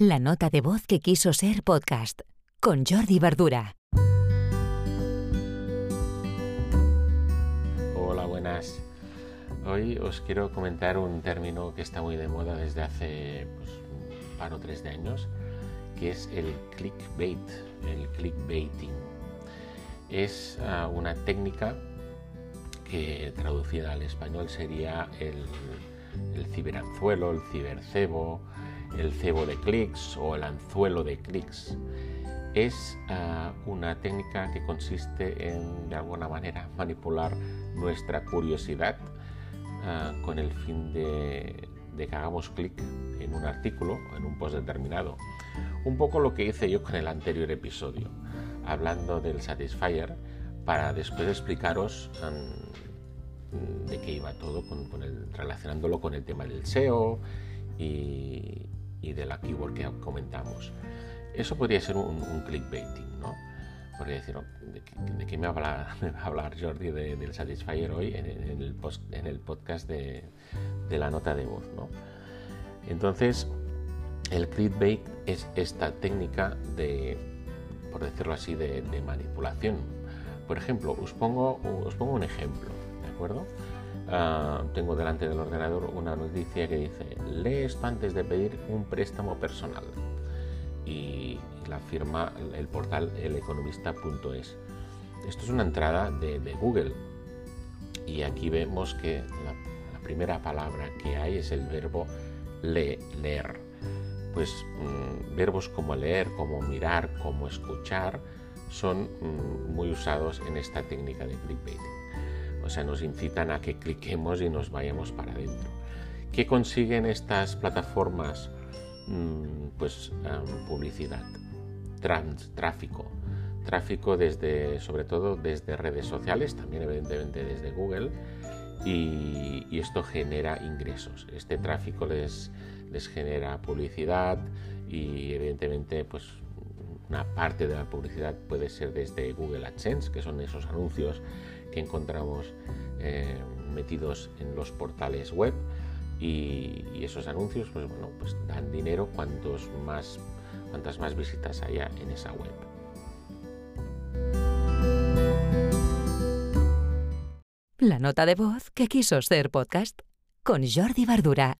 La nota de voz que quiso ser podcast con Jordi Verdura. Hola, buenas. Hoy os quiero comentar un término que está muy de moda desde hace pues, un par o tres de años, que es el clickbait, el clickbaiting. Es uh, una técnica que traducida al español sería el, el ciberanzuelo, el cibercebo, el cebo de clics o el anzuelo de clics. Es uh, una técnica que consiste en, de alguna manera, manipular nuestra curiosidad uh, con el fin de, que hagamos clic en un artículo en un post determinado. Un poco lo que hice yo con el anterior episodio, hablando del Satisfyer, para después explicaros de qué iba todo, relacionándolo con el tema del SEO y, y de la keyword que comentamos. Eso podría ser un, clickbaiting, ¿no? Podría decir, oh, ¿de, qué, ¿de me, me va a hablar Jordi de, del Satisfyer hoy en, el podcast de, de, la nota de voz, ¿no? Entonces, el clickbait es esta técnica de, por decirlo así, de, de manipulación. Por ejemplo, os pongo, os pongo un ejemplo, ¿de acuerdo? Uh, tengo delante del ordenador una noticia que dice, lee esto antes de pedir un préstamo personal. Y, la firma el portal eleconomista.es. Esto es una entrada de, Google. Y aquí vemos que la, primera palabra que hay es el verbo le, leer. Pues mmm, verbos como leer, como mirar, como escuchar son mmm, muy usados en esta técnica de clickbaiting o sea, nos incitan a que cliquemos y nos vayamos para adentro. ¿Qué consiguen estas plataformas? Mm, pues um, publicidad, trans, tráfico, tráfico desde, sobre todo desde redes sociales, también evidentemente desde Google, y, y esto genera ingresos. Este tráfico les, les genera publicidad y evidentemente pues una parte de la publicidad puede ser desde Google AdSense, que son esos anuncios que encontramos eh, metidos en los portales web y, esos anuncios pues bueno pues dan dinero cuantos más cuantas más visitas haya en esa web. La nota de voz que quiso ser podcast con Jordi Bardura